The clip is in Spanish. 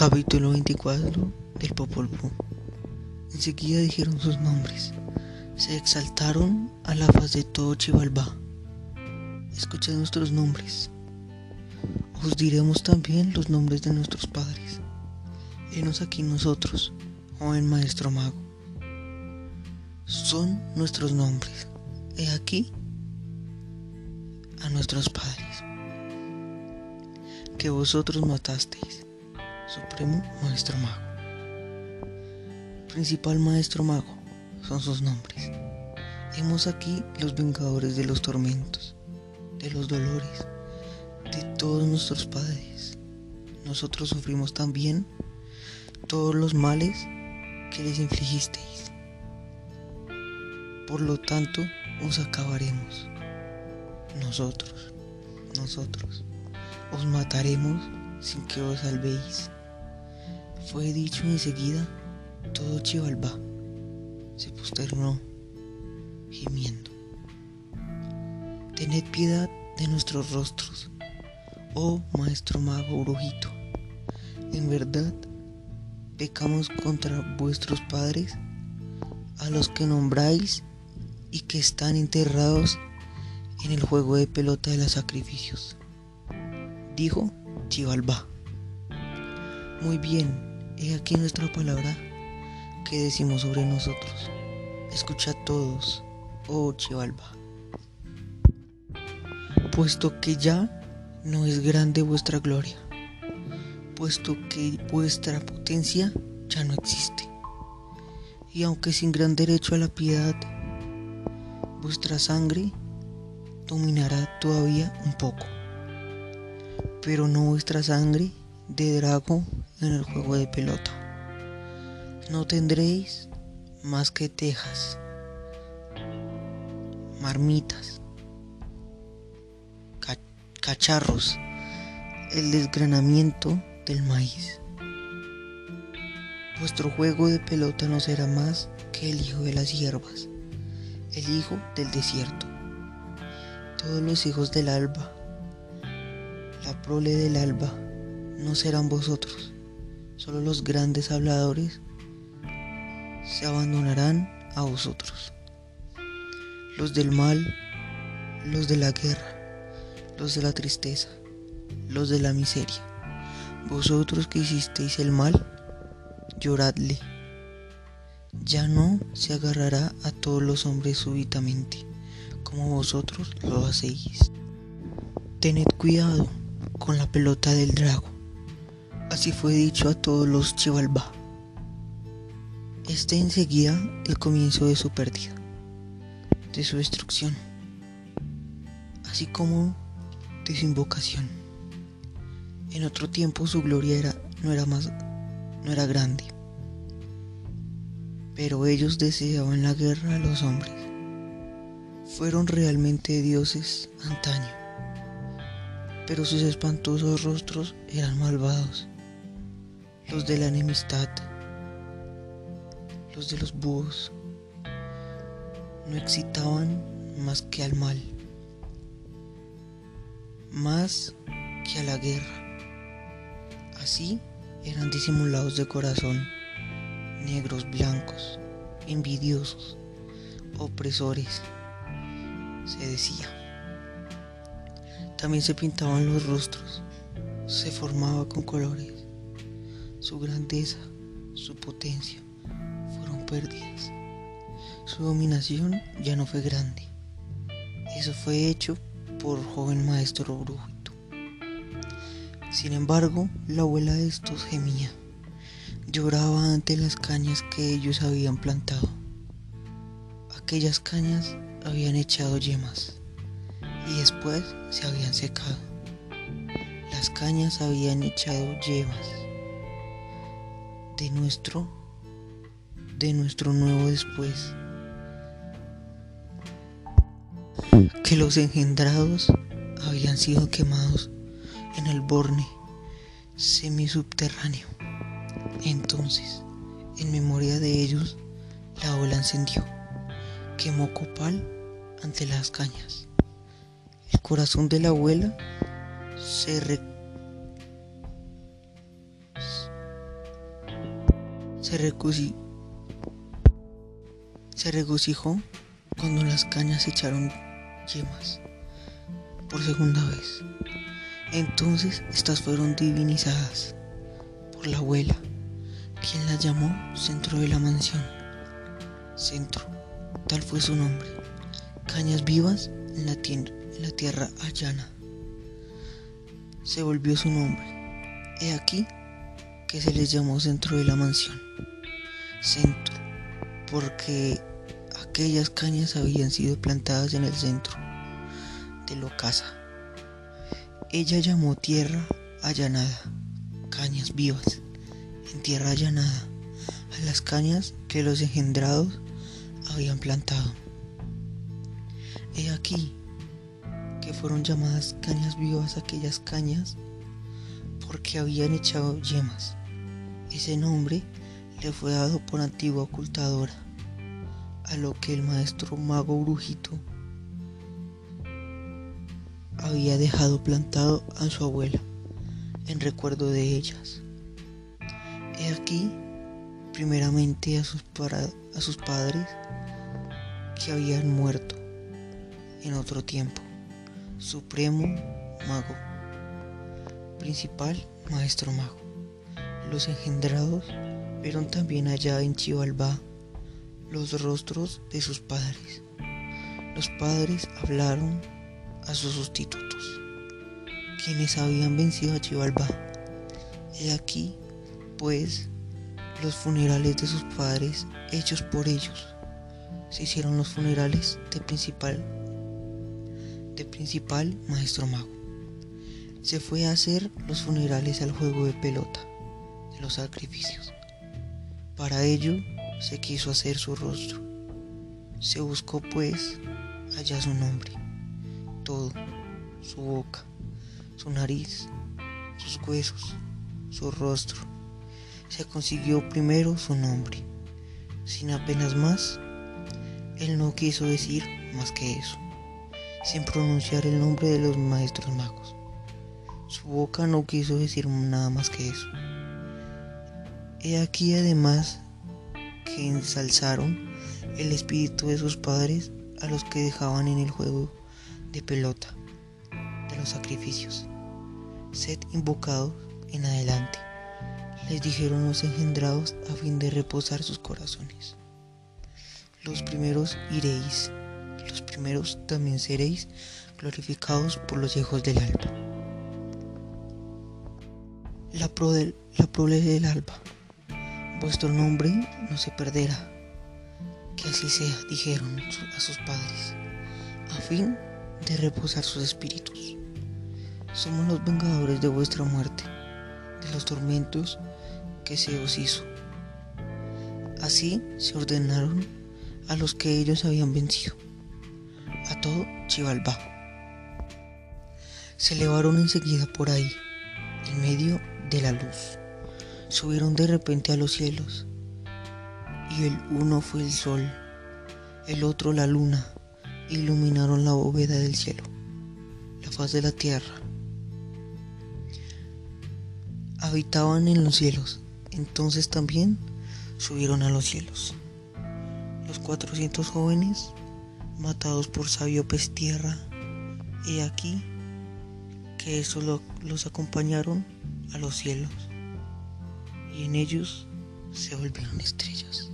Capítulo 24 del Popol Vuh. Enseguida dijeron sus nombres. Se exaltaron a la faz de todo Chivalba. Escuchad nuestros nombres. Os diremos también los nombres de nuestros padres. Henos aquí nosotros, joven maestro mago. Son nuestros nombres. He aquí a nuestros padres, que vosotros matasteis, Supremo Maestro Mago. Principal Maestro Mago son sus nombres. Hemos aquí los vengadores de los tormentos, de los dolores, de todos nuestros padres. Nosotros sufrimos también todos los males que les infligisteis. Por lo tanto, os acabaremos. Nosotros, nosotros, os mataremos sin que os salvéis. Fue dicho enseguida, todo Chivalba se posternó, gimiendo. Tened piedad de nuestros rostros, oh maestro mago brujito. En verdad, pecamos contra vuestros padres, a los que nombráis y que están enterrados en el juego de pelota de los sacrificios. Dijo Chivalba. Muy bien, he aquí nuestra palabra que decimos sobre nosotros. Escuchad todos, oh Chivalba. Puesto que ya no es grande vuestra gloria, puesto que vuestra potencia ya no existe, y aunque sin gran derecho a la piedad, vuestra sangre dominará todavía un poco, pero no vuestra sangre de drago en el juego de pelota. No tendréis más que tejas, marmitas, cacharros, el desgranamiento del maíz. Vuestro juego de pelota no será más que el hijo de las hierbas, el hijo del desierto. Todos los hijos del alba, la prole del alba, no serán vosotros, solo los grandes habladores se abandonarán a vosotros. Los del mal, los de la guerra, los de la tristeza, los de la miseria. Vosotros que hicisteis el mal, lloradle. Ya no se agarrará a todos los hombres súbitamente, como vosotros lo hacéis. Tened cuidado con la pelota del drago. Así fue dicho a todos los Chivalba. Este enseguida el comienzo de su pérdida, de su destrucción, así como de su invocación. En otro tiempo su gloria era, no era más, no era grande, pero ellos deseaban la guerra a los hombres. Fueron realmente dioses antaño, pero sus espantosos rostros eran malvados, los de la enemistad. Los de los búhos. No excitaban más que al mal, más que a la guerra. Así eran disimulados de corazón, negros, blancos, envidiosos, opresores, se decía. También se pintaban los rostros, se formaba con colores, su grandeza, su potencia pérdidas. Su dominación ya no fue grande. Eso fue hecho por joven maestro brujito. Sin embargo, la abuela de estos gemía. Lloraba ante las cañas que ellos habían plantado. Aquellas cañas habían echado yemas y después se habían secado. Las cañas habían echado yemas de nuestro de nuestro nuevo después. Que los engendrados habían sido quemados en el borne semisubterráneo. Entonces, en memoria de ellos, la ola encendió, quemó copal ante las cañas. El corazón de la abuela se, se, se regocijó cuando las cañas echaron yemas por segunda vez. Entonces estas fueron divinizadas por la abuela, quien las llamó centro de la mansión. Centro, tal fue su nombre. Cañas vivas en la, en la tierra allana. Se volvió su nombre. He aquí que se les llamó centro de la mansión. Centro, porque aquellas cañas habían sido plantadas en el centro de la casa. Ella llamó tierra allanada, cañas vivas, en tierra allanada, a las cañas que los engendrados habían plantado. He aquí que fueron llamadas cañas vivas aquellas cañas porque habían echado yemas. Ese nombre le fue dado por antigua ocultadora, a lo que el maestro mago brujito había dejado plantado a su abuela en recuerdo de ellas. He aquí, primeramente a sus, a sus padres que habían muerto en otro tiempo. Supremo Mago. Principal Maestro Mago. Los engendrados vieron también allá en Chivalba los rostros de sus padres. Los padres hablaron a sus sustitutos, quienes habían vencido a Chivalba. He aquí, pues, los funerales de sus padres hechos por ellos. Se hicieron los funerales de principal, de principal maestro mago. Se fue a hacer los funerales al juego de pelota los sacrificios. Para ello se quiso hacer su rostro. Se buscó pues allá su nombre todo, su boca, su nariz, sus huesos, su rostro. Se consiguió primero su nombre. Sin apenas más, él no quiso decir más que eso, sin pronunciar el nombre de los maestros magos. Su boca no quiso decir nada más que eso. He aquí además que ensalzaron el espíritu de sus padres a los que dejaban en el juego de pelota de los sacrificios. Sed invocados en adelante, les dijeron los engendrados a fin de reposar sus corazones. Los primeros iréis, los primeros también seréis glorificados por los hijos del alba. La, la prole del alba, vuestro nombre no se perderá. Que así sea, dijeron a sus padres, a fin de reposar sus espíritus. Somos los vengadores de vuestra muerte, de los tormentos que se os hizo. Así se ordenaron a los que ellos habían vencido, a todo Chivalba. Se elevaron enseguida por ahí, en medio de la luz. Subieron de repente a los cielos, y el uno fue el sol, el otro la luna, iluminaron la bóveda del cielo, la faz de la tierra. Habitaban en los cielos, entonces también subieron a los cielos. Los cuatrocientos jóvenes, matados por sabio tierra, he aquí que eso los acompañaron a los cielos, y en ellos se volvieron estrellas.